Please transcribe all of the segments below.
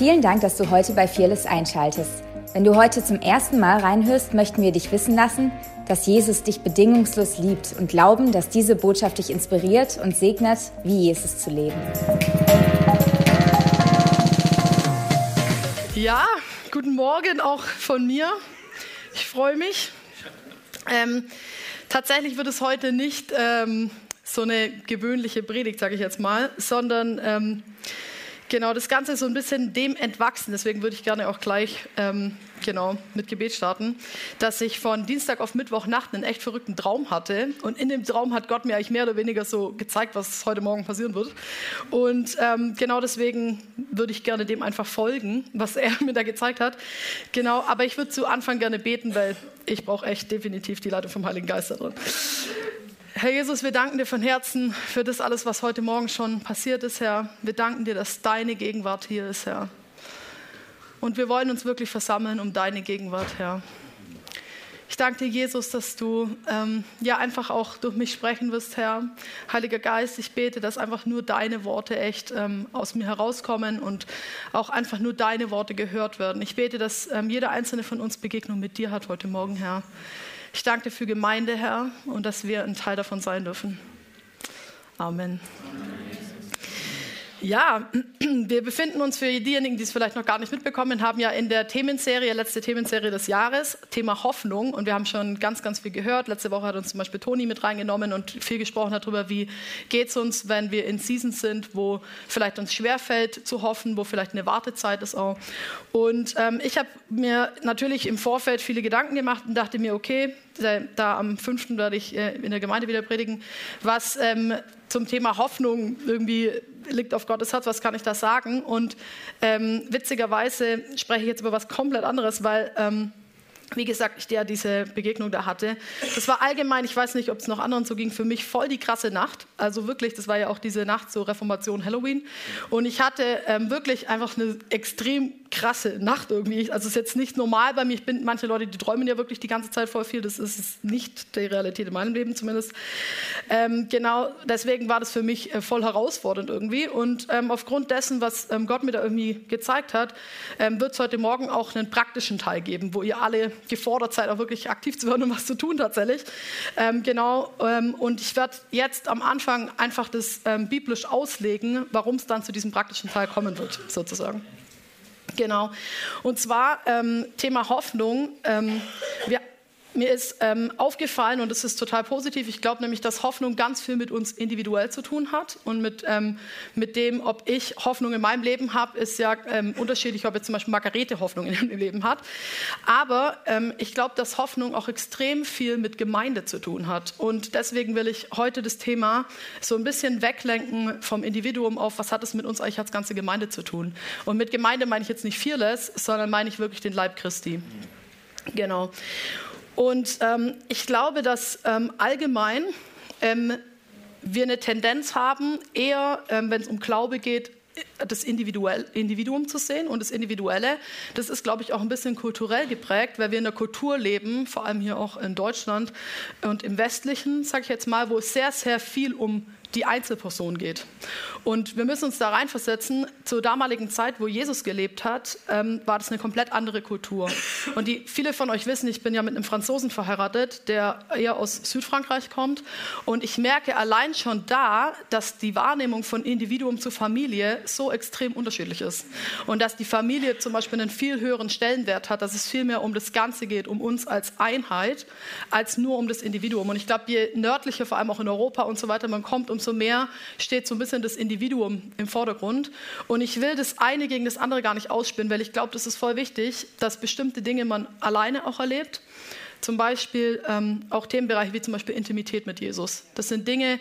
Vielen Dank, dass du heute bei Fearless einschaltest. Wenn du heute zum ersten Mal reinhörst, möchten wir dich wissen lassen, dass Jesus dich bedingungslos liebt und glauben, dass diese Botschaft dich inspiriert und segnet, wie Jesus zu leben. Ja, guten Morgen auch von mir. Ich freue mich. Ähm, tatsächlich wird es heute nicht ähm, so eine gewöhnliche Predigt, sage ich jetzt mal, sondern ähm, Genau, das Ganze ist so ein bisschen dem entwachsen. Deswegen würde ich gerne auch gleich ähm, genau, mit Gebet starten, dass ich von Dienstag auf Mittwochnacht einen echt verrückten Traum hatte. Und in dem Traum hat Gott mir eigentlich mehr oder weniger so gezeigt, was heute Morgen passieren wird. Und ähm, genau deswegen würde ich gerne dem einfach folgen, was er mir da gezeigt hat. Genau, aber ich würde zu Anfang gerne beten, weil ich brauche echt definitiv die Leitung vom Heiligen Geist da drin. Herr Jesus, wir danken dir von Herzen für das alles, was heute Morgen schon passiert ist, Herr. Wir danken dir, dass deine Gegenwart hier ist, Herr. Und wir wollen uns wirklich versammeln um deine Gegenwart, Herr. Ich danke dir, Jesus, dass du ähm, ja einfach auch durch mich sprechen wirst, Herr. Heiliger Geist, ich bete, dass einfach nur deine Worte echt ähm, aus mir herauskommen und auch einfach nur deine Worte gehört werden. Ich bete, dass ähm, jeder einzelne von uns Begegnung mit dir hat heute Morgen, Herr. Ich danke dir für Gemeinde, Herr, und dass wir ein Teil davon sein dürfen. Amen. Ja, wir befinden uns für diejenigen, die es vielleicht noch gar nicht mitbekommen haben, ja in der Themenserie, letzte Themenserie des Jahres, Thema Hoffnung. Und wir haben schon ganz, ganz viel gehört. Letzte Woche hat uns zum Beispiel Toni mit reingenommen und viel gesprochen darüber, wie geht es uns, wenn wir in Seasons sind, wo vielleicht uns schwerfällt zu hoffen, wo vielleicht eine Wartezeit ist auch. Und ähm, ich habe mir natürlich im Vorfeld viele Gedanken gemacht und dachte mir, okay, da am 5. werde ich äh, in der Gemeinde wieder predigen, was ähm, zum Thema Hoffnung irgendwie liegt auf Gottes Herz, was kann ich da sagen? Und ähm, witzigerweise spreche ich jetzt über was komplett anderes, weil ähm, wie gesagt, ich ja diese Begegnung da hatte. Das war allgemein, ich weiß nicht, ob es noch anderen so ging, für mich voll die krasse Nacht. Also wirklich, das war ja auch diese Nacht so Reformation Halloween. Und ich hatte ähm, wirklich einfach eine extrem krasse Nacht irgendwie. Also es ist jetzt nicht normal bei mir. Ich bin, manche Leute, die träumen ja wirklich die ganze Zeit voll viel. Das ist nicht die Realität in meinem Leben zumindest. Ähm, genau, deswegen war das für mich äh, voll herausfordernd irgendwie. Und ähm, aufgrund dessen, was ähm, Gott mir da irgendwie gezeigt hat, ähm, wird es heute Morgen auch einen praktischen Teil geben, wo ihr alle gefordert seid, auch wirklich aktiv zu werden und was zu tun tatsächlich. Ähm, genau, ähm, und ich werde jetzt am Anfang einfach das biblisch auslegen, warum es dann zu diesem praktischen Teil kommen wird, sozusagen. Genau. Und zwar ähm, Thema Hoffnung. Ähm, wir mir ist ähm, aufgefallen, und das ist total positiv, ich glaube nämlich, dass Hoffnung ganz viel mit uns individuell zu tun hat und mit, ähm, mit dem, ob ich Hoffnung in meinem Leben habe, ist ja ähm, unterschiedlich, ob jetzt zum Beispiel Margarete Hoffnung in ihrem Leben hat. Aber ähm, ich glaube, dass Hoffnung auch extrem viel mit Gemeinde zu tun hat. Und deswegen will ich heute das Thema so ein bisschen weglenken vom Individuum auf, was hat es mit uns eigentlich als ganze Gemeinde zu tun. Und mit Gemeinde meine ich jetzt nicht Fearless, sondern meine ich wirklich den Leib Christi. Genau. Und ähm, ich glaube, dass ähm, allgemein ähm, wir eine Tendenz haben, eher, ähm, wenn es um Glaube geht, das Individuum zu sehen. Und das Individuelle, das ist, glaube ich, auch ein bisschen kulturell geprägt, weil wir in der Kultur leben, vor allem hier auch in Deutschland und im Westlichen, sage ich jetzt mal, wo es sehr, sehr viel um die Einzelperson geht. Und wir müssen uns da reinversetzen, zur damaligen Zeit, wo Jesus gelebt hat, ähm, war das eine komplett andere Kultur. Und die, viele von euch wissen, ich bin ja mit einem Franzosen verheiratet, der eher aus Südfrankreich kommt. Und ich merke allein schon da, dass die Wahrnehmung von Individuum zu Familie so extrem unterschiedlich ist. Und dass die Familie zum Beispiel einen viel höheren Stellenwert hat, dass es viel mehr um das Ganze geht, um uns als Einheit, als nur um das Individuum. Und ich glaube, je nördlicher, vor allem auch in Europa und so weiter, man kommt, umso mehr steht so ein bisschen das Individuum im Vordergrund. Und ich will das eine gegen das andere gar nicht ausspinnen, weil ich glaube, das ist voll wichtig, dass bestimmte Dinge man alleine auch erlebt. Zum Beispiel ähm, auch Themenbereiche wie zum Beispiel Intimität mit Jesus. Das sind Dinge,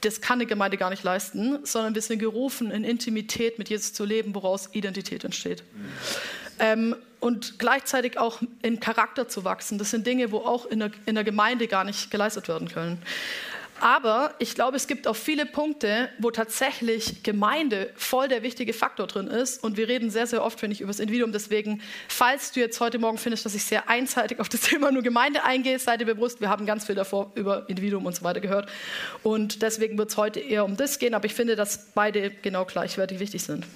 das kann eine Gemeinde gar nicht leisten, sondern wir sind gerufen, in Intimität mit Jesus zu leben, woraus Identität entsteht. Ähm, und gleichzeitig auch in Charakter zu wachsen. Das sind Dinge, wo auch in der, in der Gemeinde gar nicht geleistet werden können. Aber ich glaube, es gibt auch viele Punkte, wo tatsächlich Gemeinde voll der wichtige Faktor drin ist. Und wir reden sehr, sehr oft, finde ich, über das Individuum. Deswegen, falls du jetzt heute Morgen findest, dass ich sehr einseitig auf das Thema nur Gemeinde eingehe, sei dir bewusst, wir haben ganz viel davor über Individuum und so weiter gehört. Und deswegen wird es heute eher um das gehen. Aber ich finde, dass beide genau gleichwertig wichtig sind.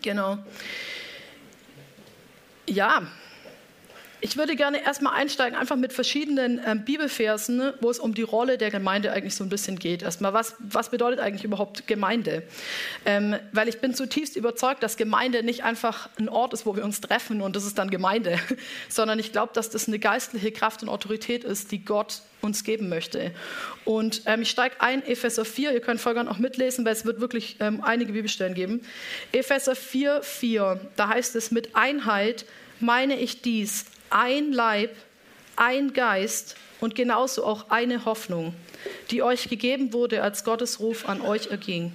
Genau. Ja, ich würde gerne erstmal einsteigen, einfach mit verschiedenen ähm, Bibelversen, wo es um die Rolle der Gemeinde eigentlich so ein bisschen geht. Erstmal, was, was bedeutet eigentlich überhaupt Gemeinde? Ähm, weil ich bin zutiefst überzeugt, dass Gemeinde nicht einfach ein Ort ist, wo wir uns treffen und das ist dann Gemeinde, sondern ich glaube, dass das eine geistliche Kraft und Autorität ist, die Gott uns geben möchte. Und ähm, ich steige ein, Epheser 4, ihr könnt Folgern auch mitlesen, weil es wird wirklich ähm, einige Bibelstellen geben. Epheser 4, 4, da heißt es, mit Einheit meine ich dies, ein Leib, ein Geist und genauso auch eine Hoffnung, die euch gegeben wurde, als Gottes Ruf an euch erging.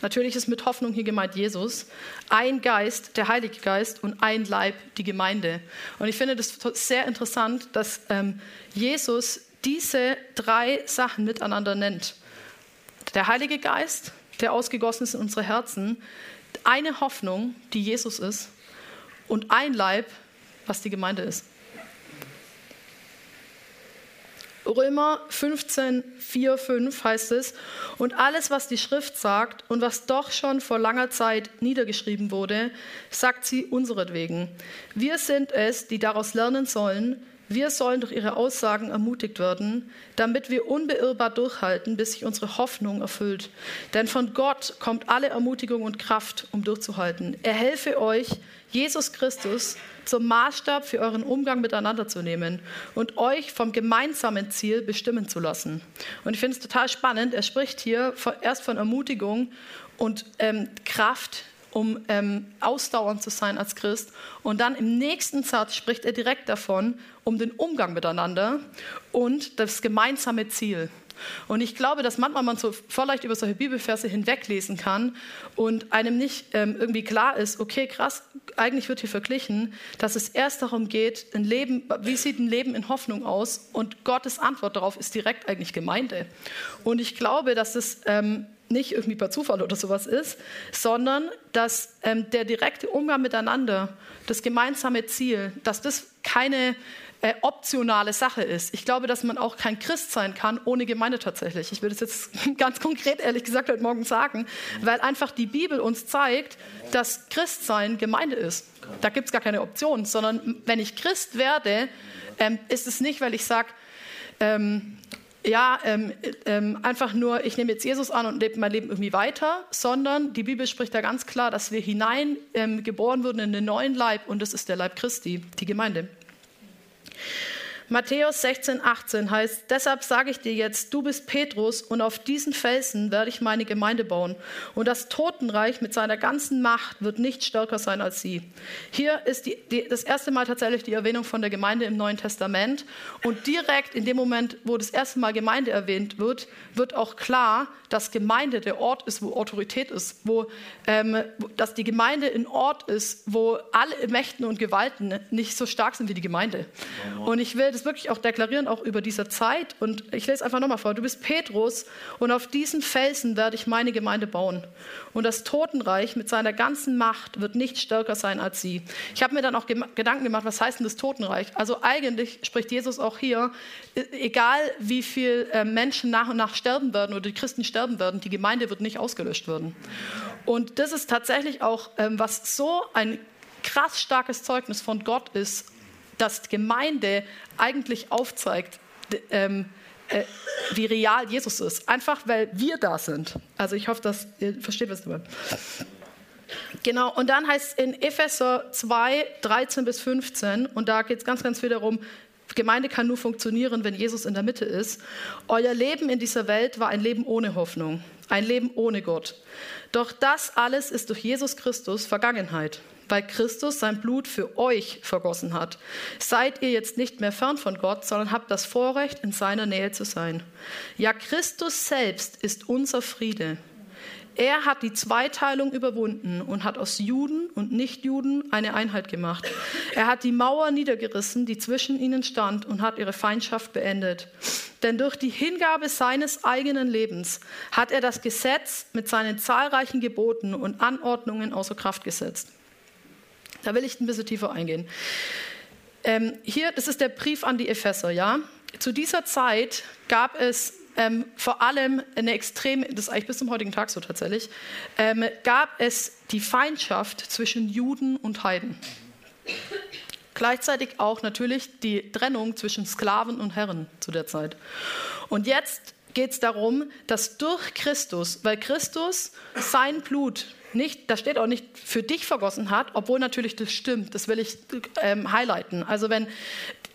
Natürlich ist mit Hoffnung hier gemeint Jesus, ein Geist, der Heilige Geist und ein Leib, die Gemeinde. Und ich finde das sehr interessant, dass ähm, Jesus diese drei Sachen miteinander nennt. Der Heilige Geist, der ausgegossen ist in unsere Herzen, eine Hoffnung, die Jesus ist, und ein Leib, was die Gemeinde ist. Römer 15, 4, 5 heißt es, und alles, was die Schrift sagt und was doch schon vor langer Zeit niedergeschrieben wurde, sagt sie unseretwegen. Wir sind es, die daraus lernen sollen, wir sollen durch ihre Aussagen ermutigt werden, damit wir unbeirrbar durchhalten, bis sich unsere Hoffnung erfüllt. Denn von Gott kommt alle Ermutigung und Kraft, um durchzuhalten. Er helfe euch, Jesus Christus zum Maßstab für euren Umgang miteinander zu nehmen und euch vom gemeinsamen Ziel bestimmen zu lassen. Und ich finde es total spannend. Er spricht hier erst von Ermutigung und ähm, Kraft, um ähm, ausdauernd zu sein als Christ. Und dann im nächsten Satz spricht er direkt davon, um den Umgang miteinander und das gemeinsame Ziel. Und ich glaube, dass manchmal man so vielleicht über solche Bibelverse hinweglesen kann und einem nicht ähm, irgendwie klar ist, okay, krass, eigentlich wird hier verglichen, dass es erst darum geht, ein Leben, wie sieht ein Leben in Hoffnung aus? Und Gottes Antwort darauf ist direkt eigentlich Gemeinde. Und ich glaube, dass es ähm, nicht irgendwie per Zufall oder sowas ist, sondern dass ähm, der direkte Umgang miteinander, das gemeinsame Ziel, dass das keine äh, optionale Sache ist. Ich glaube, dass man auch kein Christ sein kann ohne Gemeinde tatsächlich. Ich würde es jetzt ganz konkret, ehrlich gesagt, heute Morgen sagen, weil einfach die Bibel uns zeigt, dass Christsein Gemeinde ist. Da gibt es gar keine Option, sondern wenn ich Christ werde, ähm, ist es nicht, weil ich sage, ähm, ja, ähm, ähm, einfach nur, ich nehme jetzt Jesus an und lebe mein Leben irgendwie weiter, sondern die Bibel spricht da ganz klar, dass wir hinein ähm, geboren wurden in den neuen Leib und das ist der Leib Christi, die Gemeinde. Matthäus 16, 18 heißt, deshalb sage ich dir jetzt, du bist Petrus und auf diesen Felsen werde ich meine Gemeinde bauen. Und das Totenreich mit seiner ganzen Macht wird nicht stärker sein als sie. Hier ist die, die, das erste Mal tatsächlich die Erwähnung von der Gemeinde im Neuen Testament. Und direkt in dem Moment, wo das erste Mal Gemeinde erwähnt wird, wird auch klar, dass Gemeinde der Ort ist, wo Autorität ist, wo, ähm, dass die Gemeinde ein Ort ist, wo alle Mächten und Gewalten nicht so stark sind wie die Gemeinde. Und ich will das wirklich auch deklarieren, auch über diese Zeit. Und ich lese einfach nochmal vor. Du bist Petrus und auf diesen Felsen werde ich meine Gemeinde bauen. Und das Totenreich mit seiner ganzen Macht wird nicht stärker sein als sie. Ich habe mir dann auch Gedanken gemacht, was heißt denn das Totenreich? Also eigentlich spricht Jesus auch hier, e-, egal wie viele äh, Menschen nach und nach sterben werden oder die Christen sterben werden, die Gemeinde wird nicht ausgelöscht werden. Und das ist tatsächlich auch, ähm, was so ein krass starkes Zeugnis von Gott ist dass Gemeinde eigentlich aufzeigt, ähm, äh, wie real Jesus ist. Einfach weil wir da sind. Also ich hoffe, dass ihr versteht, was du meinst. Genau, und dann heißt es in Epheser 2, 13 bis 15, und da geht es ganz, ganz viel darum, Gemeinde kann nur funktionieren, wenn Jesus in der Mitte ist. Euer Leben in dieser Welt war ein Leben ohne Hoffnung, ein Leben ohne Gott. Doch das alles ist durch Jesus Christus Vergangenheit weil Christus sein Blut für euch vergossen hat. Seid ihr jetzt nicht mehr fern von Gott, sondern habt das Vorrecht, in seiner Nähe zu sein. Ja, Christus selbst ist unser Friede. Er hat die Zweiteilung überwunden und hat aus Juden und Nichtjuden eine Einheit gemacht. Er hat die Mauer niedergerissen, die zwischen ihnen stand, und hat ihre Feindschaft beendet. Denn durch die Hingabe seines eigenen Lebens hat er das Gesetz mit seinen zahlreichen Geboten und Anordnungen außer Kraft gesetzt. Da will ich ein bisschen tiefer eingehen. Ähm, hier, das ist der Brief an die Epheser, ja. Zu dieser Zeit gab es ähm, vor allem eine extrem, das ist eigentlich bis zum heutigen Tag so tatsächlich, ähm, gab es die Feindschaft zwischen Juden und Heiden. Gleichzeitig auch natürlich die Trennung zwischen Sklaven und Herren zu der Zeit. Und jetzt geht es darum, dass durch Christus, weil Christus sein Blut nicht, da steht auch nicht für dich vergossen hat, obwohl natürlich das stimmt, das will ich ähm, highlighten. Also wenn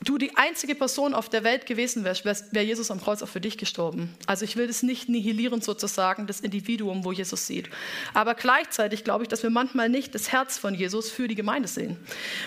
du die einzige Person auf der Welt gewesen wärst, wäre Jesus am Kreuz auch für dich gestorben. Also ich will das nicht nihilieren sozusagen, das Individuum, wo Jesus sieht. Aber gleichzeitig glaube ich, dass wir manchmal nicht das Herz von Jesus für die Gemeinde sehen,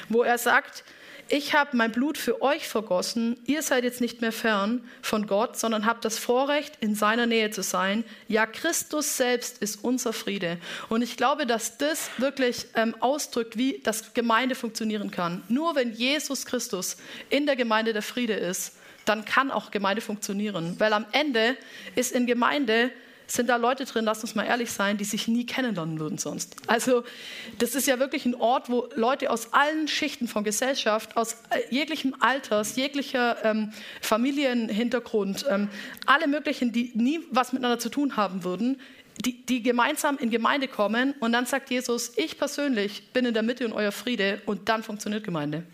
wo er sagt, ich habe mein Blut für euch vergossen, ihr seid jetzt nicht mehr fern von Gott, sondern habt das Vorrecht, in seiner Nähe zu sein. Ja, Christus selbst ist unser Friede. Und ich glaube, dass das wirklich ähm, ausdrückt, wie das Gemeinde funktionieren kann. Nur wenn Jesus Christus in der Gemeinde der Friede ist, dann kann auch Gemeinde funktionieren. Weil am Ende ist in Gemeinde sind da Leute drin, lass uns mal ehrlich sein, die sich nie kennenlernen würden sonst. Also das ist ja wirklich ein Ort, wo Leute aus allen Schichten von Gesellschaft, aus äh, jeglichem Alters, jeglicher ähm, Familienhintergrund, ähm, alle möglichen, die nie was miteinander zu tun haben würden, die, die gemeinsam in Gemeinde kommen und dann sagt Jesus, ich persönlich bin in der Mitte und euer Friede und dann funktioniert Gemeinde.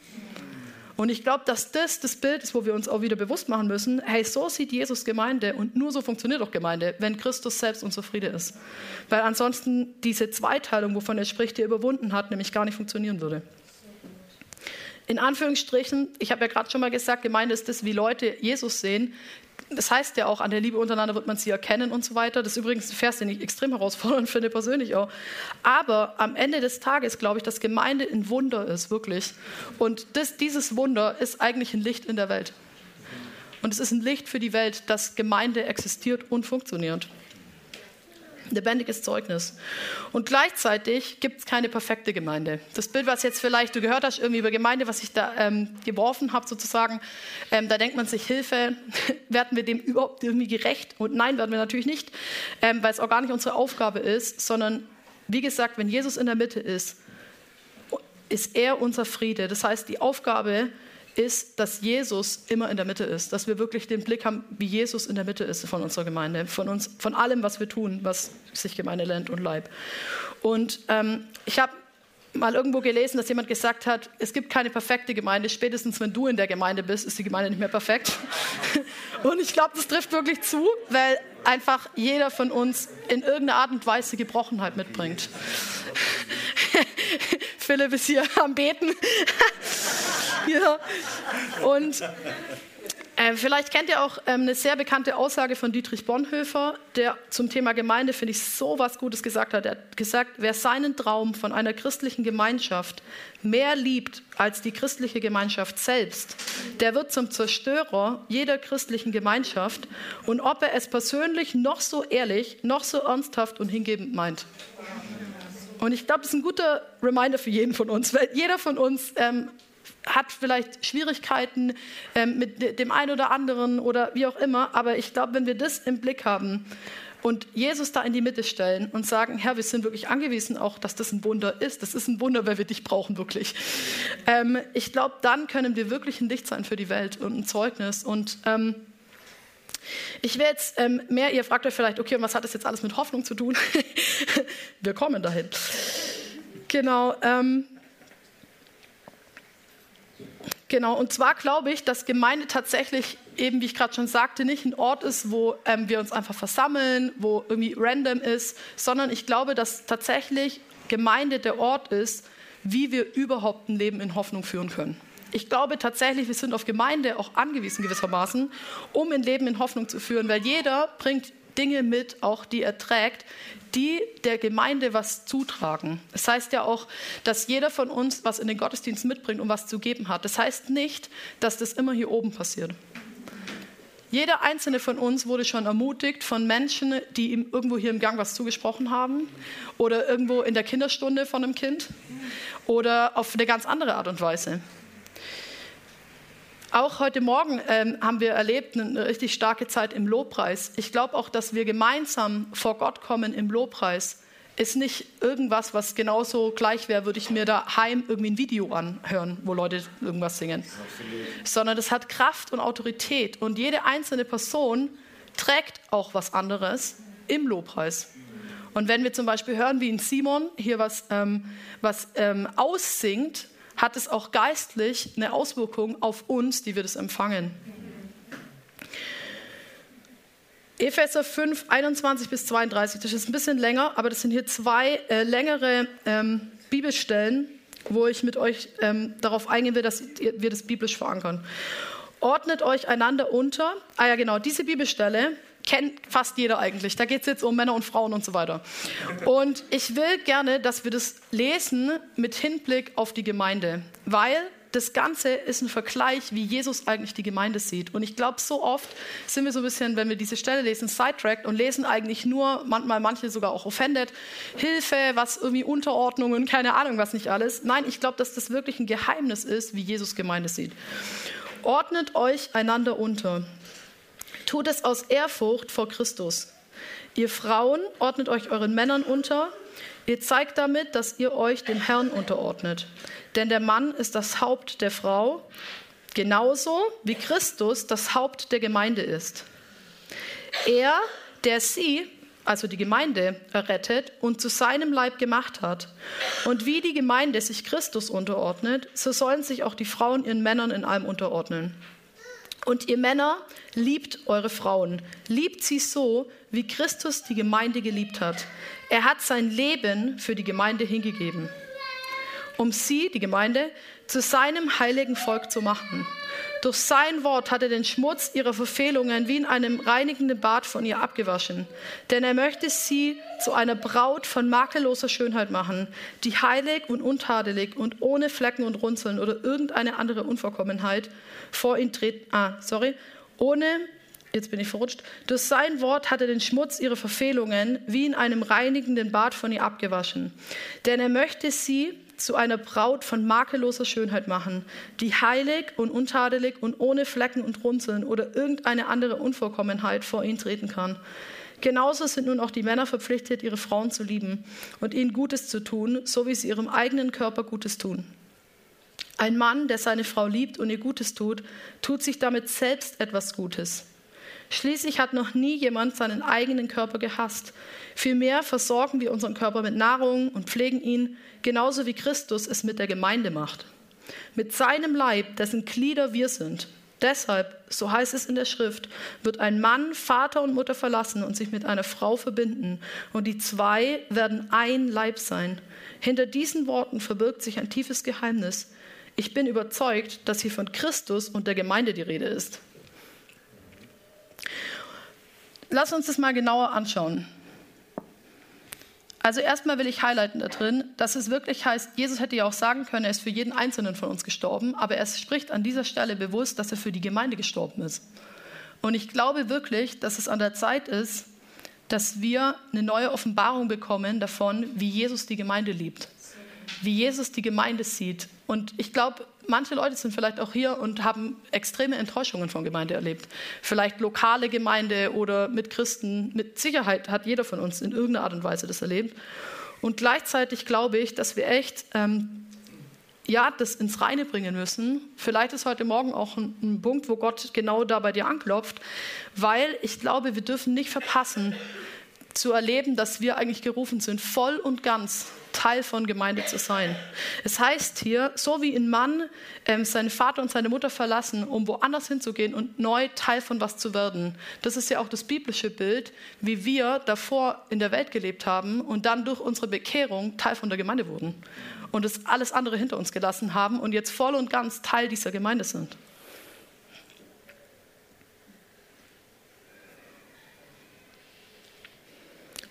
Und ich glaube, dass das das Bild ist, wo wir uns auch wieder bewusst machen müssen, hey, so sieht Jesus Gemeinde und nur so funktioniert auch Gemeinde, wenn Christus selbst unser Friede ist. Weil ansonsten diese Zweiteilung, wovon er spricht, die er überwunden hat, nämlich gar nicht funktionieren würde. In Anführungsstrichen, ich habe ja gerade schon mal gesagt, Gemeinde ist das, wie Leute Jesus sehen, das heißt ja auch, an der Liebe untereinander wird man sie erkennen und so weiter. Das ist übrigens ein Vers, den ich extrem herausfordernd finde, persönlich auch. Aber am Ende des Tages glaube ich, dass Gemeinde ein Wunder ist, wirklich. Und das, dieses Wunder ist eigentlich ein Licht in der Welt. Und es ist ein Licht für die Welt, dass Gemeinde existiert und funktioniert lebendiges Zeugnis. Und gleichzeitig gibt es keine perfekte Gemeinde. Das Bild, was jetzt vielleicht du gehört hast, irgendwie über Gemeinde, was ich da ähm, geworfen habe, sozusagen, ähm, da denkt man sich, Hilfe, werden wir dem überhaupt irgendwie gerecht? Und nein, werden wir natürlich nicht, ähm, weil es auch gar nicht unsere Aufgabe ist, sondern wie gesagt, wenn Jesus in der Mitte ist, ist er unser Friede. Das heißt, die Aufgabe ist, dass Jesus immer in der Mitte ist, dass wir wirklich den Blick haben, wie Jesus in der Mitte ist von unserer Gemeinde, von uns, von allem, was wir tun, was sich Gemeinde nennt und Leib. Und ähm, ich habe mal irgendwo gelesen, dass jemand gesagt hat, es gibt keine perfekte Gemeinde. Spätestens wenn du in der Gemeinde bist, ist die Gemeinde nicht mehr perfekt. Und ich glaube, das trifft wirklich zu, weil einfach jeder von uns in irgendeiner Art und Weise Gebrochenheit mitbringt. Philipp ist hier am Beten. ja. Und äh, vielleicht kennt ihr auch ähm, eine sehr bekannte Aussage von Dietrich Bonhoeffer, der zum Thema Gemeinde, finde ich, so was Gutes gesagt hat. Er hat gesagt, wer seinen Traum von einer christlichen Gemeinschaft mehr liebt als die christliche Gemeinschaft selbst, der wird zum Zerstörer jeder christlichen Gemeinschaft und ob er es persönlich noch so ehrlich, noch so ernsthaft und hingebend meint. Und ich glaube, das ist ein guter Reminder für jeden von uns, weil jeder von uns ähm, hat vielleicht Schwierigkeiten ähm, mit dem einen oder anderen oder wie auch immer, aber ich glaube, wenn wir das im Blick haben und Jesus da in die Mitte stellen und sagen, Herr, wir sind wirklich angewiesen auch, dass das ein Wunder ist. Das ist ein Wunder, weil wir dich brauchen wirklich. Ähm, ich glaube, dann können wir wirklich ein Licht sein für die Welt und ein Zeugnis und ähm, ich will jetzt ähm, mehr, ihr fragt euch vielleicht, okay, und was hat das jetzt alles mit Hoffnung zu tun? wir kommen dahin. Genau. Ähm, Genau, und zwar glaube ich, dass Gemeinde tatsächlich eben, wie ich gerade schon sagte, nicht ein Ort ist, wo ähm, wir uns einfach versammeln, wo irgendwie random ist, sondern ich glaube, dass tatsächlich Gemeinde der Ort ist, wie wir überhaupt ein Leben in Hoffnung führen können. Ich glaube tatsächlich, wir sind auf Gemeinde auch angewiesen gewissermaßen, um ein Leben in Hoffnung zu führen, weil jeder bringt Dinge mit, auch die er trägt, die der Gemeinde was zutragen. Das heißt ja auch, dass jeder von uns was in den Gottesdienst mitbringt und was zu geben hat. Das heißt nicht, dass das immer hier oben passiert. Jeder einzelne von uns wurde schon ermutigt von Menschen, die ihm irgendwo hier im Gang was zugesprochen haben oder irgendwo in der Kinderstunde von einem Kind oder auf eine ganz andere Art und Weise. Auch heute Morgen ähm, haben wir erlebt eine richtig starke Zeit im Lobpreis. Ich glaube auch, dass wir gemeinsam vor Gott kommen im Lobpreis. Ist nicht irgendwas, was genauso gleich wäre, würde ich mir daheim irgendwie ein Video anhören, wo Leute irgendwas singen. Sondern es hat Kraft und Autorität. Und jede einzelne Person, trägt auch was anderes im Lobpreis. Und wenn wir zum Beispiel hören, wie in Simon hier was, ähm, was ähm, aussingt, hat es auch geistlich eine Auswirkung auf uns, die wir das empfangen. Epheser 5, 21 bis 32, das ist ein bisschen länger, aber das sind hier zwei äh, längere ähm, Bibelstellen, wo ich mit euch ähm, darauf eingehen will, dass wir das biblisch verankern. Ordnet euch einander unter. Ah ja, genau, diese Bibelstelle kennt fast jeder eigentlich. Da geht es jetzt um Männer und Frauen und so weiter. Und ich will gerne, dass wir das lesen mit Hinblick auf die Gemeinde, weil das Ganze ist ein Vergleich, wie Jesus eigentlich die Gemeinde sieht. Und ich glaube, so oft sind wir so ein bisschen, wenn wir diese Stelle lesen, sidetracked und lesen eigentlich nur, manchmal manche sogar auch offended, Hilfe, was irgendwie Unterordnungen, keine Ahnung, was nicht alles. Nein, ich glaube, dass das wirklich ein Geheimnis ist, wie Jesus Gemeinde sieht. Ordnet euch einander unter. Tut es aus Ehrfurcht vor Christus. Ihr Frauen ordnet euch euren Männern unter. Ihr zeigt damit, dass ihr euch dem Herrn unterordnet. Denn der Mann ist das Haupt der Frau, genauso wie Christus das Haupt der Gemeinde ist. Er, der sie, also die Gemeinde, errettet und zu seinem Leib gemacht hat. Und wie die Gemeinde sich Christus unterordnet, so sollen sich auch die Frauen ihren Männern in allem unterordnen. Und ihr Männer, liebt eure Frauen. Liebt sie so, wie Christus die Gemeinde geliebt hat. Er hat sein Leben für die Gemeinde hingegeben um sie, die Gemeinde, zu seinem heiligen Volk zu machen. Durch sein Wort hat er den Schmutz ihrer Verfehlungen wie in einem reinigenden Bad von ihr abgewaschen. Denn er möchte sie zu einer Braut von makelloser Schönheit machen, die heilig und untadelig und ohne Flecken und Runzeln oder irgendeine andere Unvollkommenheit vor ihn treten. Ah, sorry. Ohne jetzt bin ich verrutscht, durch sein Wort hat er den Schmutz ihrer Verfehlungen wie in einem reinigenden Bad von ihr abgewaschen. Denn er möchte sie zu einer Braut von makelloser Schönheit machen, die heilig und untadelig und ohne Flecken und Runzeln oder irgendeine andere Unvollkommenheit vor ihn treten kann. Genauso sind nun auch die Männer verpflichtet, ihre Frauen zu lieben und ihnen Gutes zu tun, so wie sie ihrem eigenen Körper Gutes tun. Ein Mann, der seine Frau liebt und ihr Gutes tut, tut sich damit selbst etwas Gutes. Schließlich hat noch nie jemand seinen eigenen Körper gehasst. Vielmehr versorgen wir unseren Körper mit Nahrung und pflegen ihn, genauso wie Christus es mit der Gemeinde macht. Mit seinem Leib, dessen Glieder wir sind. Deshalb, so heißt es in der Schrift, wird ein Mann Vater und Mutter verlassen und sich mit einer Frau verbinden, und die zwei werden ein Leib sein. Hinter diesen Worten verbirgt sich ein tiefes Geheimnis. Ich bin überzeugt, dass hier von Christus und der Gemeinde die Rede ist. Lass uns das mal genauer anschauen. Also erstmal will ich highlighten da drin, dass es wirklich heißt, Jesus hätte ja auch sagen können, er ist für jeden Einzelnen von uns gestorben, aber er spricht an dieser Stelle bewusst, dass er für die Gemeinde gestorben ist. Und ich glaube wirklich, dass es an der Zeit ist, dass wir eine neue Offenbarung bekommen davon, wie Jesus die Gemeinde liebt, wie Jesus die Gemeinde sieht. Und ich glaube, manche Leute sind vielleicht auch hier und haben extreme Enttäuschungen von Gemeinde erlebt. Vielleicht lokale Gemeinde oder mit Christen. Mit Sicherheit hat jeder von uns in irgendeiner Art und Weise das erlebt. Und gleichzeitig glaube ich, dass wir echt ähm, ja, das ins Reine bringen müssen. Vielleicht ist heute Morgen auch ein, ein Punkt, wo Gott genau da bei dir anklopft, weil ich glaube, wir dürfen nicht verpassen, zu erleben, dass wir eigentlich gerufen sind, voll und ganz Teil von Gemeinde zu sein. Es heißt hier, so wie ein Mann ähm, seinen Vater und seine Mutter verlassen, um woanders hinzugehen und neu Teil von was zu werden. Das ist ja auch das biblische Bild, wie wir davor in der Welt gelebt haben und dann durch unsere Bekehrung Teil von der Gemeinde wurden und das alles andere hinter uns gelassen haben und jetzt voll und ganz Teil dieser Gemeinde sind.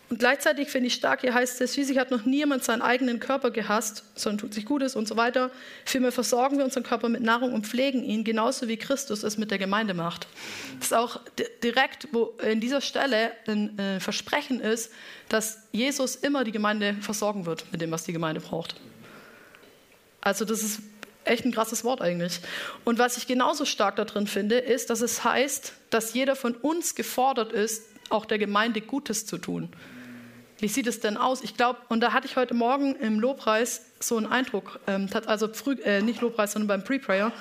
Und gleichzeitig finde ich stark, hier heißt es, schließlich hat noch niemand seinen eigenen Körper gehasst, sondern tut sich Gutes und so weiter. Vielmehr versorgen wir unseren Körper mit Nahrung und pflegen ihn, genauso wie Christus es mit der Gemeinde macht. Das ist auch direkt, wo in dieser Stelle ein äh, Versprechen ist, dass Jesus immer die Gemeinde versorgen wird mit dem, was die Gemeinde braucht. Also das ist echt ein krasses Wort eigentlich. Und was ich genauso stark darin finde, ist, dass es heißt, dass jeder von uns gefordert ist, auch der Gemeinde Gutes zu tun. Wie sieht es denn aus? Ich glaube, und da hatte ich heute Morgen im Lobpreis so einen Eindruck, ähm, also früh, äh, nicht Lobpreis, sondern beim Pre-Prayer,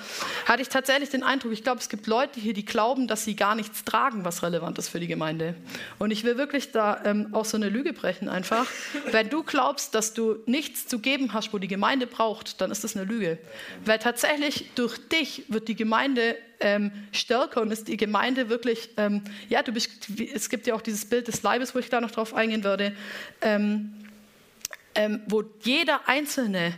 hatte ich tatsächlich den Eindruck, ich glaube, es gibt Leute hier, die glauben, dass sie gar nichts tragen, was relevant ist für die Gemeinde. Und ich will wirklich da ähm, auch so eine Lüge brechen einfach. Wenn du glaubst, dass du nichts zu geben hast, wo die Gemeinde braucht, dann ist das eine Lüge. Weil tatsächlich durch dich wird die Gemeinde ähm, stärker und ist die Gemeinde wirklich, ähm, ja, du bist, es gibt ja auch dieses Bild des Leibes, wo ich da noch drauf eingehen würde. Ähm, ähm, wo jeder Einzelne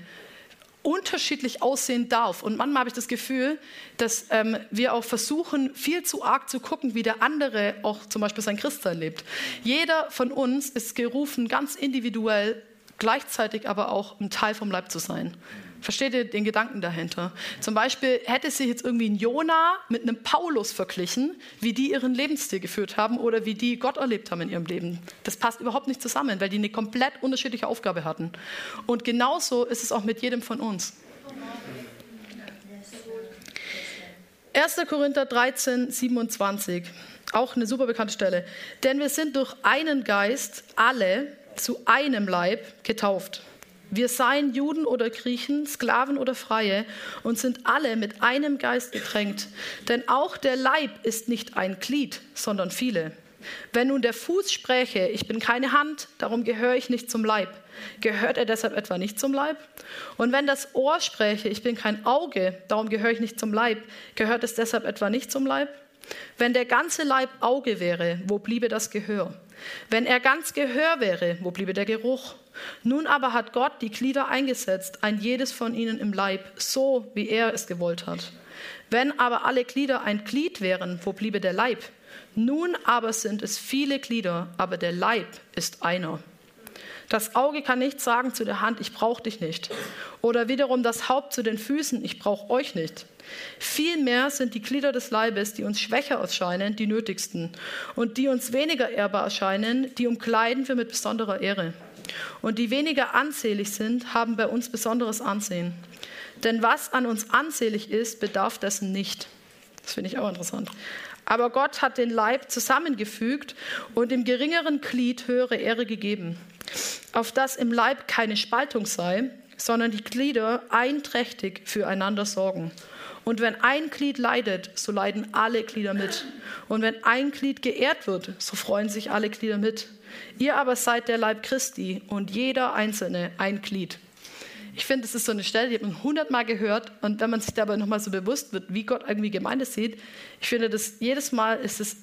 unterschiedlich aussehen darf. Und manchmal habe ich das Gefühl, dass ähm, wir auch versuchen, viel zu arg zu gucken, wie der andere auch zum Beispiel sein Christsein lebt. Jeder von uns ist gerufen, ganz individuell, gleichzeitig aber auch ein Teil vom Leib zu sein. Versteht ihr den Gedanken dahinter? Zum Beispiel hätte sich jetzt irgendwie ein Jona mit einem Paulus verglichen, wie die ihren Lebensstil geführt haben oder wie die Gott erlebt haben in ihrem Leben. Das passt überhaupt nicht zusammen, weil die eine komplett unterschiedliche Aufgabe hatten. Und genauso ist es auch mit jedem von uns. 1. Korinther 13, 27, auch eine super bekannte Stelle. Denn wir sind durch einen Geist alle zu einem Leib getauft. Wir seien Juden oder Griechen, Sklaven oder Freie und sind alle mit einem Geist getränkt. Denn auch der Leib ist nicht ein Glied, sondern viele. Wenn nun der Fuß spräche, ich bin keine Hand, darum gehöre ich nicht zum Leib, gehört er deshalb etwa nicht zum Leib? Und wenn das Ohr spräche, ich bin kein Auge, darum gehöre ich nicht zum Leib, gehört es deshalb etwa nicht zum Leib? Wenn der ganze Leib Auge wäre, wo bliebe das Gehör? Wenn er ganz Gehör wäre, wo bliebe der Geruch? Nun aber hat Gott die Glieder eingesetzt, ein jedes von ihnen im Leib, so wie er es gewollt hat. Wenn aber alle Glieder ein Glied wären, wo bliebe der Leib? Nun aber sind es viele Glieder, aber der Leib ist einer. Das Auge kann nicht sagen zu der Hand, ich brauche dich nicht. Oder wiederum das Haupt zu den Füßen, ich brauche euch nicht. Vielmehr sind die Glieder des Leibes, die uns schwächer erscheinen, die nötigsten. Und die uns weniger ehrbar erscheinen, die umkleiden wir mit besonderer Ehre. Und die weniger ansehlich sind, haben bei uns besonderes Ansehen. Denn was an uns ansehlich ist, bedarf dessen nicht. Das finde ich auch interessant. Aber Gott hat den Leib zusammengefügt und dem geringeren Glied höhere Ehre gegeben, auf das im Leib keine Spaltung sei, sondern die Glieder einträchtig füreinander sorgen. Und wenn ein Glied leidet, so leiden alle Glieder mit. Und wenn ein Glied geehrt wird, so freuen sich alle Glieder mit. Ihr aber seid der Leib Christi und jeder Einzelne ein Glied. Ich finde, das ist so eine Stelle, die hat man hundertmal gehört. Und wenn man sich dabei nochmal so bewusst wird, wie Gott irgendwie Gemeinde sieht, ich finde, das jedes Mal ist es,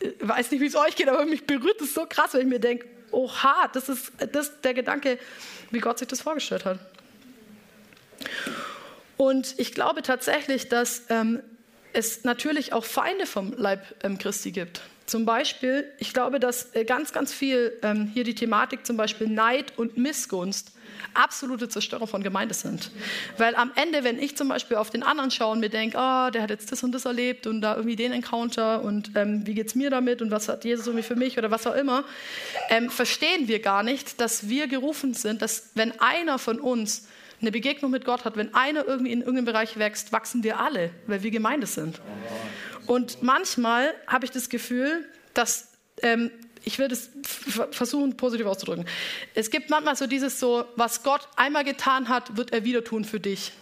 ich weiß nicht, wie es euch geht, aber mich berührt es so krass, wenn ich mir denke, oha, das ist das, der Gedanke, wie Gott sich das vorgestellt hat. Und ich glaube tatsächlich, dass ähm, es natürlich auch Feinde vom Leib ähm, Christi gibt. Zum Beispiel, ich glaube, dass äh, ganz, ganz viel ähm, hier die Thematik zum Beispiel Neid und Missgunst absolute Zerstörung von Gemeinde sind. Weil am Ende, wenn ich zum Beispiel auf den anderen schaue und mir denke, oh, der hat jetzt das und das erlebt und da irgendwie den Encounter und ähm, wie es mir damit und was hat Jesus irgendwie für mich oder was auch immer, ähm, verstehen wir gar nicht, dass wir gerufen sind, dass wenn einer von uns eine Begegnung mit Gott hat, wenn einer irgendwie in irgendeinem Bereich wächst, wachsen wir alle, weil wir Gemeinde sind. Und manchmal habe ich das Gefühl, dass ähm, ich will das versuchen, positiv auszudrücken. Es gibt manchmal so dieses so, was Gott einmal getan hat, wird er wieder tun für dich.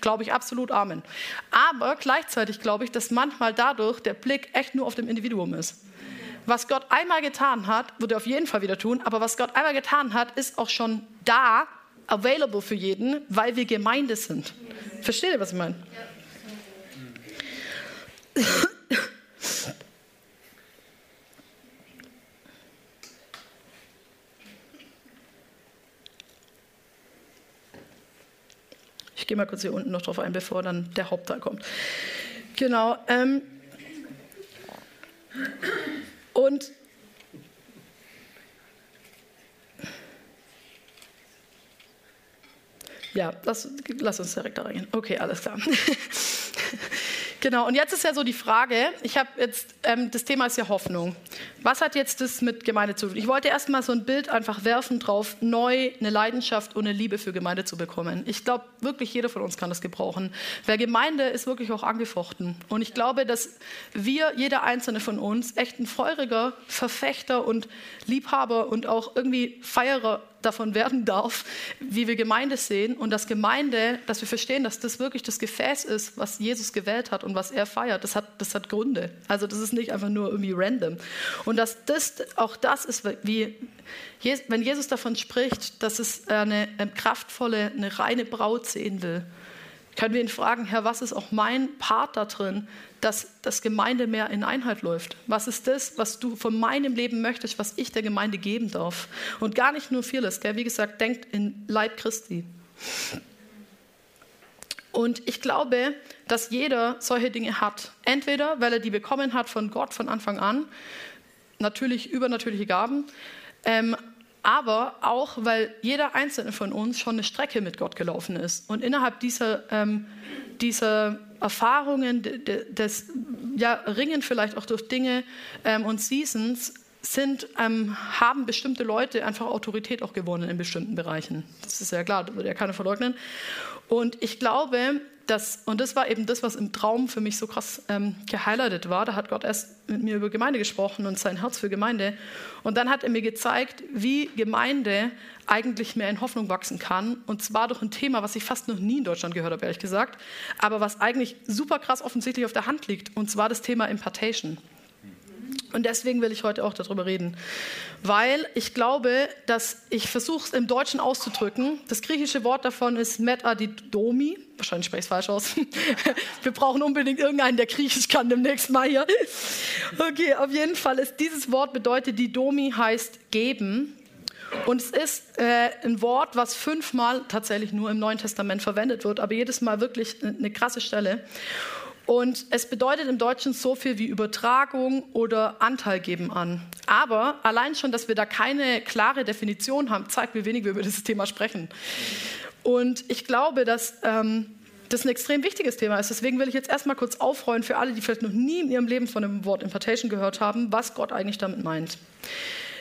Glaube ich absolut, Amen. Aber gleichzeitig glaube ich, dass manchmal dadurch der Blick echt nur auf dem Individuum ist. Was Gott einmal getan hat, wird er auf jeden Fall wieder tun. Aber was Gott einmal getan hat, ist auch schon da, available für jeden, weil wir Gemeinde sind. Versteht ihr, was ich meine? Ja. Ich gehe mal kurz hier unten noch drauf ein, bevor dann der Hauptteil kommt. Genau. Ähm, und ja, lass, lass uns direkt da reingehen. Okay, alles klar. Genau, und jetzt ist ja so die Frage, ich habe jetzt, ähm, das Thema ist ja Hoffnung. Was hat jetzt das mit Gemeinde zu tun? Ich wollte erst mal so ein Bild einfach werfen drauf, neu eine Leidenschaft und eine Liebe für Gemeinde zu bekommen. Ich glaube, wirklich jeder von uns kann das gebrauchen, weil Gemeinde ist wirklich auch angefochten. Und ich glaube, dass wir, jeder einzelne von uns, echt ein feuriger Verfechter und Liebhaber und auch irgendwie Feierer davon werden darf, wie wir Gemeinde sehen und dass Gemeinde, dass wir verstehen, dass das wirklich das Gefäß ist, was Jesus gewählt hat und was er feiert. Das hat, das hat Gründe. Also das ist nicht einfach nur irgendwie random. Und dass das auch das ist, wie wenn Jesus davon spricht, dass es eine, kraftvolle, eine reine Braut sehen will können wir ihn fragen, Herr, was ist auch mein Part da drin, dass das Gemeinde mehr in Einheit läuft? Was ist das, was du von meinem Leben möchtest, was ich der Gemeinde geben darf? Und gar nicht nur vieles, gell? wie gesagt, denkt in Leib Christi. Und ich glaube, dass jeder solche Dinge hat. Entweder, weil er die bekommen hat von Gott von Anfang an, natürlich übernatürliche Gaben, ähm, aber auch, weil jeder einzelne von uns schon eine Strecke mit Gott gelaufen ist. Und innerhalb dieser, ähm, dieser Erfahrungen, des ja, Ringen vielleicht auch durch Dinge ähm, und Seasons, sind, ähm, haben bestimmte Leute einfach Autorität auch gewonnen in bestimmten Bereichen. Das ist ja klar, das würde ja keiner verleugnen. Und ich glaube, das, und das war eben das, was im Traum für mich so krass ähm, gehighlightet war. Da hat Gott erst mit mir über Gemeinde gesprochen und sein Herz für Gemeinde. Und dann hat er mir gezeigt, wie Gemeinde eigentlich mehr in Hoffnung wachsen kann. Und zwar durch ein Thema, was ich fast noch nie in Deutschland gehört habe, ehrlich gesagt, aber was eigentlich super krass offensichtlich auf der Hand liegt. Und zwar das Thema Impartation. Und deswegen will ich heute auch darüber reden, weil ich glaube, dass ich versuche es im Deutschen auszudrücken. Das griechische Wort davon ist metadidomi. Wahrscheinlich spreche ich es falsch aus. Wir brauchen unbedingt irgendeinen, der Griechisch kann demnächst mal hier. Okay, auf jeden Fall ist dieses Wort bedeutet, didomi heißt geben. Und es ist äh, ein Wort, was fünfmal tatsächlich nur im Neuen Testament verwendet wird, aber jedes Mal wirklich eine krasse Stelle. Und es bedeutet im Deutschen so viel wie Übertragung oder Anteil geben an. Aber allein schon, dass wir da keine klare Definition haben, zeigt, wie wenig wir über dieses Thema sprechen. Und ich glaube, dass ähm, das ein extrem wichtiges Thema ist. Deswegen will ich jetzt erstmal kurz aufrollen für alle, die vielleicht noch nie in ihrem Leben von dem Wort Impartation gehört haben, was Gott eigentlich damit meint.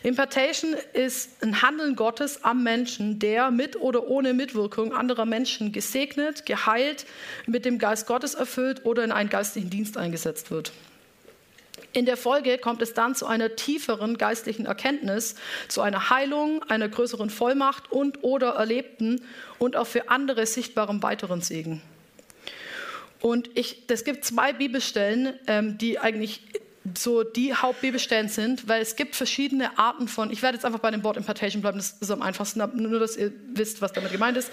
Impartation ist ein Handeln Gottes am Menschen, der mit oder ohne Mitwirkung anderer Menschen gesegnet, geheilt, mit dem Geist Gottes erfüllt oder in einen geistlichen Dienst eingesetzt wird. In der Folge kommt es dann zu einer tieferen geistlichen Erkenntnis, zu einer Heilung, einer größeren Vollmacht und oder erlebten und auch für andere sichtbarem weiteren Segen. Und es gibt zwei Bibelstellen, ähm, die eigentlich so die Hauptbibelstellen sind, weil es gibt verschiedene Arten von, ich werde jetzt einfach bei dem Wort Impartation bleiben, das ist am einfachsten, nur dass ihr wisst, was damit gemeint ist.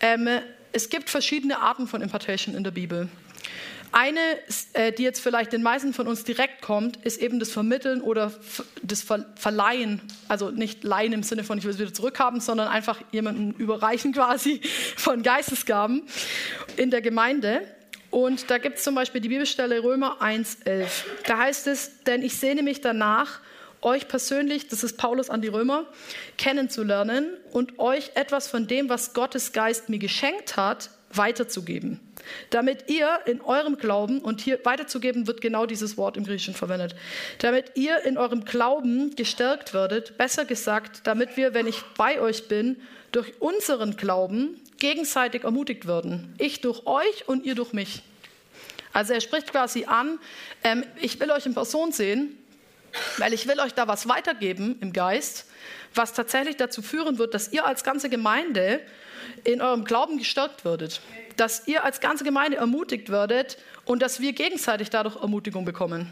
Ähm, es gibt verschiedene Arten von Impartation in der Bibel. Eine, äh, die jetzt vielleicht den meisten von uns direkt kommt, ist eben das Vermitteln oder das Verleihen. Also nicht Leihen im Sinne von, ich will es wieder zurückhaben, sondern einfach jemanden überreichen quasi von Geistesgaben in der Gemeinde. Und da gibt es zum Beispiel die Bibelstelle Römer 1,11. Da heißt es, denn ich sehne mich danach, euch persönlich, das ist Paulus an die Römer, kennenzulernen und euch etwas von dem, was Gottes Geist mir geschenkt hat, weiterzugeben. Damit ihr in eurem Glauben, und hier weiterzugeben wird genau dieses Wort im Griechischen verwendet, damit ihr in eurem Glauben gestärkt werdet, besser gesagt, damit wir, wenn ich bei euch bin, durch unseren Glauben gegenseitig ermutigt werden. Ich durch euch und ihr durch mich. Also er spricht quasi an, ähm, ich will euch in Person sehen, weil ich will euch da was weitergeben im Geist, was tatsächlich dazu führen wird, dass ihr als ganze Gemeinde in eurem Glauben gestärkt würdet, dass ihr als ganze Gemeinde ermutigt werdet und dass wir gegenseitig dadurch Ermutigung bekommen.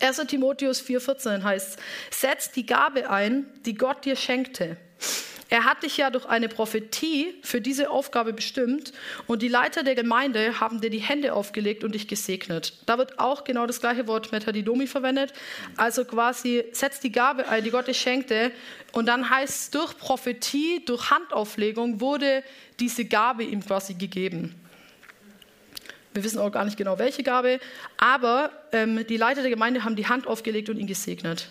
1 Timotheus 4,14 heißt, setz die Gabe ein, die Gott dir schenkte. Er hat dich ja durch eine Prophetie für diese Aufgabe bestimmt und die Leiter der Gemeinde haben dir die Hände aufgelegt und dich gesegnet. Da wird auch genau das gleiche Wort Metadidomi verwendet. Also quasi setzt die Gabe ein, die Gott dir schenkte und dann heißt es, durch Prophetie, durch Handauflegung wurde diese Gabe ihm quasi gegeben. Wir wissen auch gar nicht genau, welche Gabe, aber ähm, die Leiter der Gemeinde haben die Hand aufgelegt und ihn gesegnet.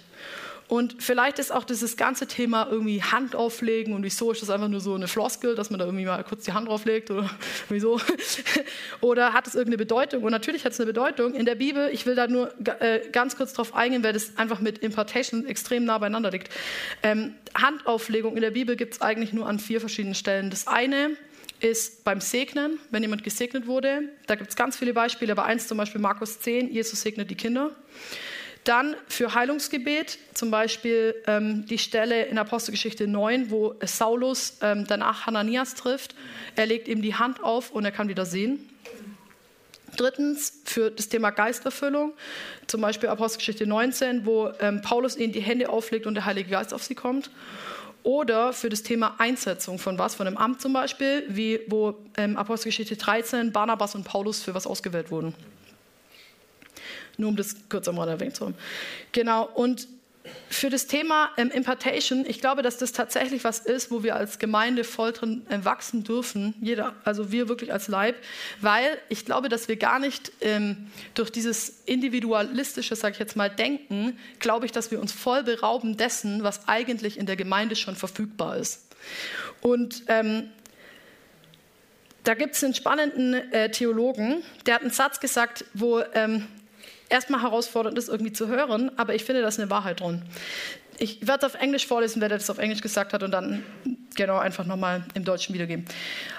Und vielleicht ist auch dieses ganze Thema irgendwie Hand auflegen und wieso ist das einfach nur so eine Floskel, dass man da irgendwie mal kurz die Hand drauflegt oder wieso? oder hat es irgendeine Bedeutung? Und natürlich hat es eine Bedeutung. In der Bibel, ich will da nur äh, ganz kurz drauf eingehen, weil das einfach mit Impartation extrem nah beieinander liegt. Ähm, Handauflegung in der Bibel gibt es eigentlich nur an vier verschiedenen Stellen. Das eine ist beim Segnen, wenn jemand gesegnet wurde. Da gibt es ganz viele Beispiele, aber eins zum Beispiel Markus 10, Jesus segnet die Kinder. Dann für Heilungsgebet, zum Beispiel ähm, die Stelle in Apostelgeschichte 9, wo Saulus ähm, danach Hananias trifft. Er legt ihm die Hand auf und er kann wieder sehen. Drittens für das Thema Geisterfüllung, zum Beispiel Apostelgeschichte 19, wo ähm, Paulus ihnen die Hände auflegt und der Heilige Geist auf sie kommt. Oder für das Thema Einsetzung von was, von einem Amt zum Beispiel, wie wo ähm, Apostelgeschichte 13 Barnabas und Paulus für was ausgewählt wurden. Nur um das kurz einmal erwähnt zu haben. Genau, und für das Thema ähm, Impartation, ich glaube, dass das tatsächlich was ist, wo wir als Gemeinde voll drin äh, wachsen dürfen, jeder, also wir wirklich als Leib, weil ich glaube, dass wir gar nicht ähm, durch dieses individualistische, sage ich jetzt mal, Denken, glaube ich, dass wir uns voll berauben dessen, was eigentlich in der Gemeinde schon verfügbar ist. Und ähm, da gibt es einen spannenden äh, Theologen, der hat einen Satz gesagt, wo ähm, erstmal herausfordernd ist, irgendwie zu hören, aber ich finde, da ist eine Wahrheit drin. Ich werde es auf Englisch vorlesen, wer das auf Englisch gesagt hat und dann genau einfach nochmal im Deutschen wiedergeben.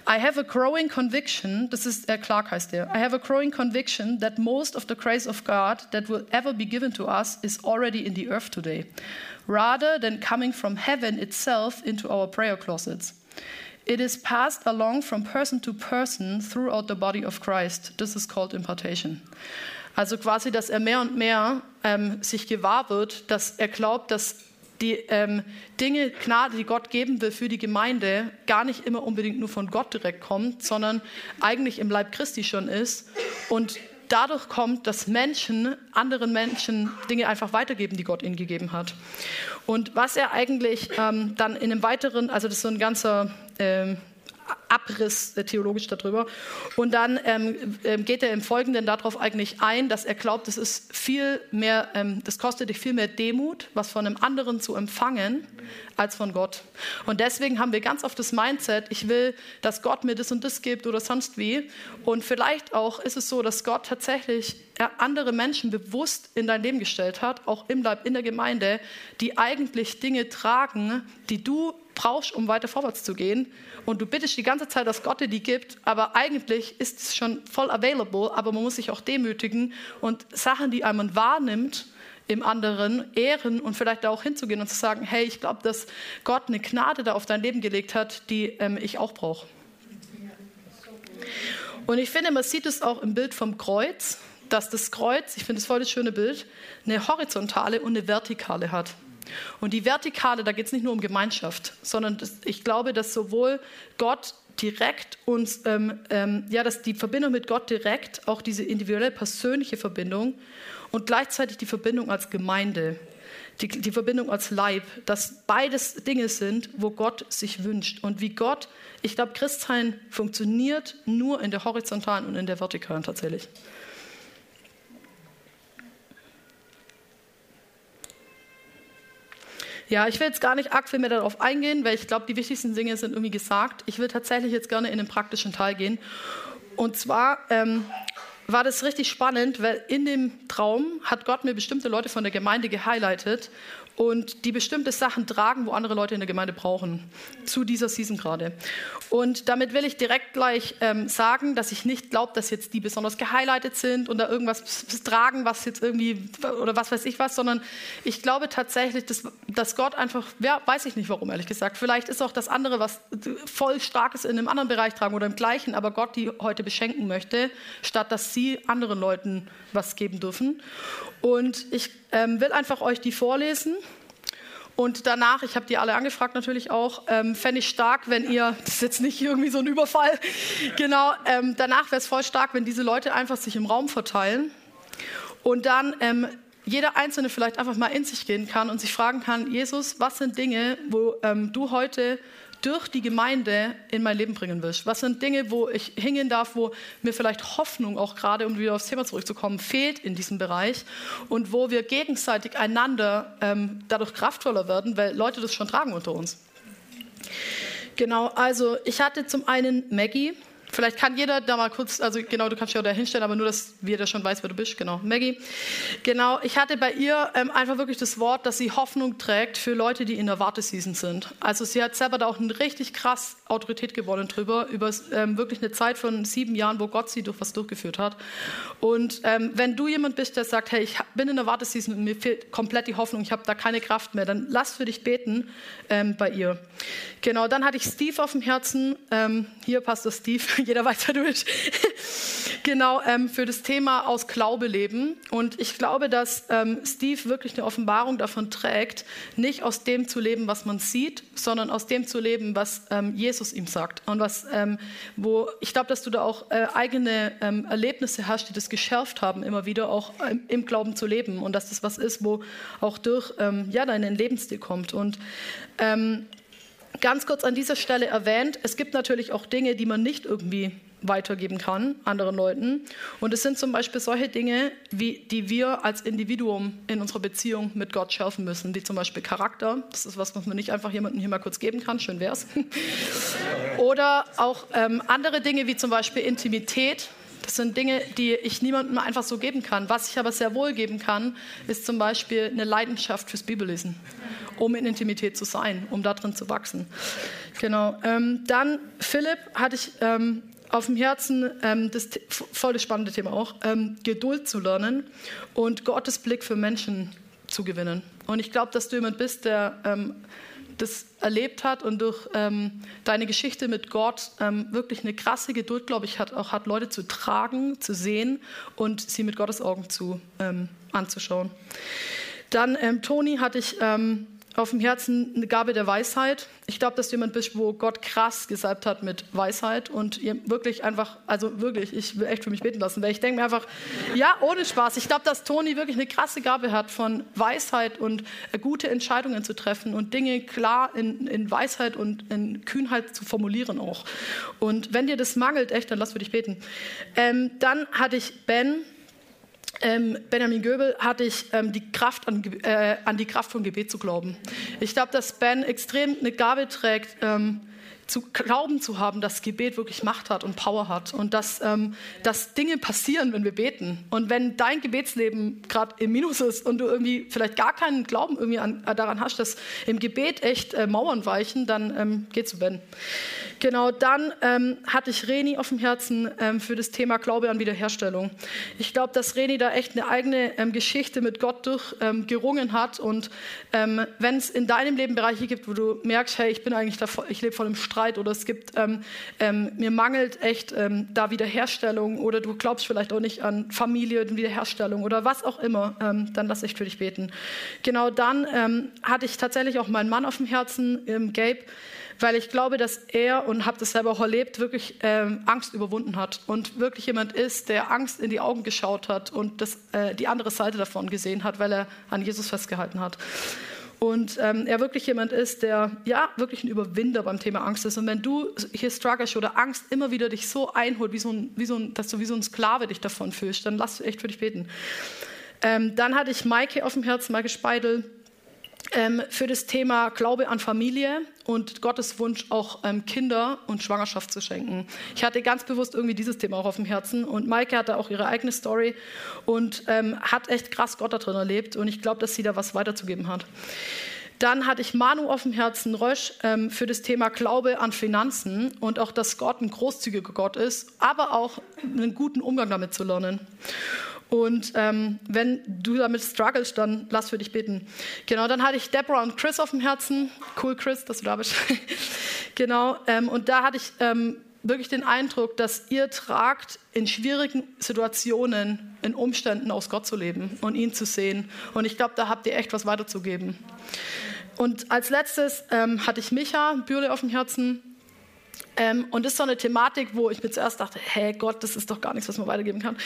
I have a growing conviction, das ist, äh, Clark heißt der, I have a growing conviction that most of the grace of God that will ever be given to us is already in the earth today, rather than coming from heaven itself into our prayer closets. It is passed along from person to person throughout the body of Christ. This is called impartation. Also quasi, dass er mehr und mehr ähm, sich gewahr wird, dass er glaubt, dass die ähm, Dinge, Gnade, die Gott geben will für die Gemeinde, gar nicht immer unbedingt nur von Gott direkt kommt, sondern eigentlich im Leib Christi schon ist und dadurch kommt, dass Menschen anderen Menschen Dinge einfach weitergeben, die Gott ihnen gegeben hat. Und was er eigentlich ähm, dann in einem weiteren, also das ist so ein ganzer ähm, Abriss äh, theologisch darüber. Und dann ähm, ähm, geht er im Folgenden darauf eigentlich ein, dass er glaubt, es ist viel mehr, ähm, das kostet dich viel mehr Demut, was von einem anderen zu empfangen, als von Gott. Und deswegen haben wir ganz oft das Mindset, ich will, dass Gott mir das und das gibt oder sonst wie. Und vielleicht auch ist es so, dass Gott tatsächlich andere Menschen bewusst in dein Leben gestellt hat, auch im Leib, in der Gemeinde, die eigentlich Dinge tragen, die du brauchst, um weiter vorwärts zu gehen. Und du bittest die ganze Zeit, dass Gott dir die gibt, aber eigentlich ist es schon voll available, aber man muss sich auch demütigen und Sachen, die einem wahrnimmt, im anderen ehren und vielleicht da auch hinzugehen und zu sagen, hey, ich glaube, dass Gott eine Gnade da auf dein Leben gelegt hat, die ähm, ich auch brauche. Und ich finde, man sieht es auch im Bild vom Kreuz, dass das Kreuz, ich finde es voll das schöne Bild, eine horizontale und eine vertikale hat. Und die Vertikale, da geht es nicht nur um Gemeinschaft, sondern ich glaube, dass sowohl Gott direkt uns, ähm, ähm, ja, dass die Verbindung mit Gott direkt, auch diese individuelle, persönliche Verbindung und gleichzeitig die Verbindung als Gemeinde, die, die Verbindung als Leib, dass beides Dinge sind, wo Gott sich wünscht. Und wie Gott, ich glaube, Christsein funktioniert nur in der horizontalen und in der vertikalen tatsächlich. Ja, ich will jetzt gar nicht arg viel mehr darauf eingehen, weil ich glaube, die wichtigsten Dinge sind irgendwie gesagt. Ich will tatsächlich jetzt gerne in den praktischen Teil gehen. Und zwar ähm, war das richtig spannend, weil in dem Traum hat Gott mir bestimmte Leute von der Gemeinde gehighlightet und die bestimmte Sachen tragen, wo andere Leute in der Gemeinde brauchen, zu dieser Season gerade. Und damit will ich direkt gleich ähm, sagen, dass ich nicht glaube, dass jetzt die besonders gehighlightet sind und da irgendwas tragen, was jetzt irgendwie, oder was weiß ich was, sondern ich glaube tatsächlich, dass, dass Gott einfach, ja, weiß ich nicht warum, ehrlich gesagt. Vielleicht ist auch das andere, was voll stark ist in einem anderen Bereich tragen oder im gleichen, aber Gott die heute beschenken möchte, statt dass sie anderen Leuten was geben dürfen. Und ich ähm, will einfach euch die vorlesen. Und danach, ich habe die alle angefragt natürlich auch, ähm, fände ich stark, wenn ihr, das ist jetzt nicht irgendwie so ein Überfall, genau, ähm, danach wäre es voll stark, wenn diese Leute einfach sich im Raum verteilen und dann ähm, jeder Einzelne vielleicht einfach mal in sich gehen kann und sich fragen kann, Jesus, was sind Dinge, wo ähm, du heute durch die Gemeinde in mein Leben bringen willst? Was sind Dinge, wo ich hingehen darf, wo mir vielleicht Hoffnung auch gerade, um wieder aufs Thema zurückzukommen, fehlt in diesem Bereich und wo wir gegenseitig einander ähm, dadurch kraftvoller werden, weil Leute das schon tragen unter uns. Genau, also ich hatte zum einen Maggie, Vielleicht kann jeder da mal kurz, also genau, du kannst dich auch da hinstellen, aber nur, dass jeder schon weiß, wer du bist. Genau, Maggie. Genau, ich hatte bei ihr ähm, einfach wirklich das Wort, dass sie Hoffnung trägt für Leute, die in der Warteseason sind. Also sie hat selber da auch eine richtig krass Autorität gewonnen drüber, über ähm, wirklich eine Zeit von sieben Jahren, wo Gott sie durch was durchgeführt hat. Und ähm, wenn du jemand bist, der sagt, hey, ich bin in der Warteseason und mir fehlt komplett die Hoffnung, ich habe da keine Kraft mehr, dann lass für dich beten ähm, bei ihr. Genau, dann hatte ich Steve auf dem Herzen. Ähm, hier, Pastor Steve. jeder weiß, wer du bist. genau, ähm, für das Thema aus Glaube leben. Und ich glaube, dass ähm, Steve wirklich eine Offenbarung davon trägt, nicht aus dem zu leben, was man sieht, sondern aus dem zu leben, was ähm, Jesus ihm sagt. Und was, ähm, wo ich glaube, dass du da auch äh, eigene ähm, Erlebnisse hast, die das geschärft haben, immer wieder auch ähm, im Glauben zu leben. Und dass das was ist, wo auch durch ja, deinen Lebensstil kommt. Und ganz kurz an dieser Stelle erwähnt, es gibt natürlich auch Dinge, die man nicht irgendwie weitergeben kann anderen Leuten. Und es sind zum Beispiel solche Dinge, wie, die wir als Individuum in unserer Beziehung mit Gott schärfen müssen, wie zum Beispiel Charakter. Das ist was, was man nicht einfach jemandem hier mal kurz geben kann, schön wär's. Oder auch ähm, andere Dinge wie zum Beispiel Intimität. Das sind Dinge, die ich niemandem einfach so geben kann. Was ich aber sehr wohl geben kann, ist zum Beispiel eine Leidenschaft fürs Bibellesen um in Intimität zu sein, um darin zu wachsen. Genau. Ähm, dann Philipp hatte ich ähm, auf dem Herzen, ähm, das voll spannende Thema auch, ähm, Geduld zu lernen und Gottes Blick für Menschen zu gewinnen. Und ich glaube, dass du jemand bist, der ähm, das erlebt hat und durch ähm, deine Geschichte mit Gott ähm, wirklich eine krasse Geduld, glaube ich, hat, auch hat, Leute zu tragen, zu sehen und sie mit Gottes Augen zu, ähm, anzuschauen. Dann, ähm, Toni, hatte ich auf dem Herzen eine Gabe der Weisheit. Ich glaube, dass du jemand bist, wo Gott krass gesalbt hat mit Weisheit und wirklich einfach, also wirklich, ich will echt für mich beten lassen, weil ich denke mir einfach, ja, ohne Spaß. Ich glaube, dass Toni wirklich eine krasse Gabe hat von Weisheit und gute Entscheidungen zu treffen und Dinge klar in, in Weisheit und in Kühnheit zu formulieren auch. Und wenn dir das mangelt, echt, dann lass für dich beten. Ähm, dann hatte ich Ben, ähm, Benjamin Göbel hatte ich ähm, die Kraft an, äh, an, die Kraft von Gebet zu glauben. Ich glaube, dass Ben extrem eine Gabe trägt, ähm, zu glauben zu haben, dass Gebet wirklich Macht hat und Power hat und dass, ähm, dass Dinge passieren, wenn wir beten. Und wenn dein Gebetsleben gerade im Minus ist und du irgendwie vielleicht gar keinen Glauben irgendwie an, daran hast, dass im Gebet echt äh, Mauern weichen, dann ähm, geh zu Ben. Genau, dann ähm, hatte ich Reni auf dem Herzen ähm, für das Thema Glaube an Wiederherstellung. Ich glaube, dass Reni da echt eine eigene ähm, Geschichte mit Gott durchgerungen ähm, hat. Und ähm, wenn es in deinem Leben Bereiche gibt, wo du merkst, hey, ich bin eigentlich da, ich lebe voll im Streit oder es gibt, ähm, mir mangelt echt da Wiederherstellung oder du glaubst vielleicht auch nicht an Familie und Wiederherstellung oder was auch immer, dann lass ich für dich beten. Genau dann hatte ich tatsächlich auch meinen Mann auf dem Herzen, Gabe weil ich glaube, dass er, und habe das selber auch erlebt, wirklich ähm, Angst überwunden hat und wirklich jemand ist, der Angst in die Augen geschaut hat und das, äh, die andere Seite davon gesehen hat, weil er an Jesus festgehalten hat. Und ähm, er wirklich jemand ist, der ja wirklich ein Überwinder beim Thema Angst ist. Und wenn du hier struggles oder Angst immer wieder dich so einholt, wie so ein, wie so ein, dass du wie so ein Sklave dich davon fühlst, dann lass echt für dich beten. Ähm, dann hatte ich Maike auf dem Herzen, Maike Speidel, ähm, für das Thema Glaube an Familie und Gottes Wunsch, auch ähm, Kinder und Schwangerschaft zu schenken. Ich hatte ganz bewusst irgendwie dieses Thema auch auf dem Herzen und Maike hatte auch ihre eigene Story und ähm, hat echt krass Gott da drin erlebt und ich glaube, dass sie da was weiterzugeben hat. Dann hatte ich Manu auf dem Herzen, Rösch, ähm, für das Thema Glaube an Finanzen und auch, dass Gott ein großzügiger Gott ist, aber auch einen guten Umgang damit zu lernen. Und ähm, wenn du damit struggles, dann lass für dich beten. Genau, dann hatte ich Deborah und Chris auf dem Herzen. Cool, Chris, dass du da bist. genau, ähm, und da hatte ich ähm, wirklich den Eindruck, dass ihr tragt, in schwierigen Situationen, in Umständen aus Gott zu leben und ihn zu sehen. Und ich glaube, da habt ihr echt was weiterzugeben. Und als letztes ähm, hatte ich Micha Bürle auf dem Herzen. Ähm, und das ist so eine Thematik, wo ich mir zuerst dachte, hey Gott, das ist doch gar nichts, was man weitergeben kann.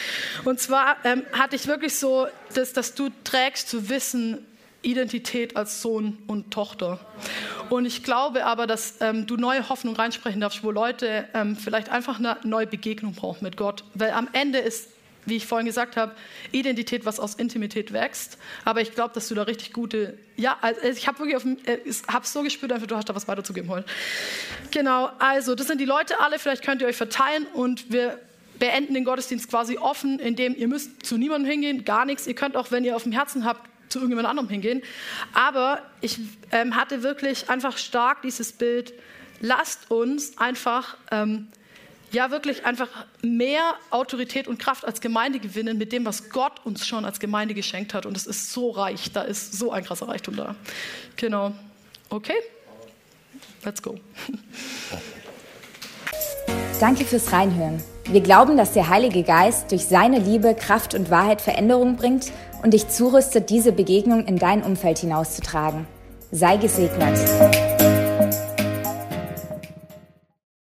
Und zwar ähm, hatte ich wirklich so, das, dass du trägst zu wissen, Identität als Sohn und Tochter. Und ich glaube aber, dass ähm, du neue Hoffnung reinsprechen darfst, wo Leute ähm, vielleicht einfach eine neue Begegnung brauchen mit Gott. Weil am Ende ist wie ich vorhin gesagt habe, Identität, was aus Intimität wächst. Aber ich glaube, dass du da richtig gute, ja, also ich habe wirklich auf, äh, habe so gespürt, einfach du hast da was weiterzugeben heute. Genau, also das sind die Leute alle. Vielleicht könnt ihr euch verteilen und wir beenden den Gottesdienst quasi offen, indem ihr müsst zu niemandem hingehen, gar nichts. Ihr könnt auch, wenn ihr auf dem Herzen habt, zu irgendjemand anderem hingehen. Aber ich ähm, hatte wirklich einfach stark dieses Bild, lasst uns einfach ähm, ja wirklich einfach mehr Autorität und Kraft als Gemeinde gewinnen mit dem, was Gott uns schon als Gemeinde geschenkt hat. Und es ist so reich, da ist so ein krasser Reichtum da. Genau. Okay? Let's go. Danke fürs Reinhören. Wir glauben, dass der Heilige Geist durch seine Liebe, Kraft und Wahrheit Veränderung bringt und dich zurüstet, diese Begegnung in dein Umfeld hinauszutragen. Sei gesegnet.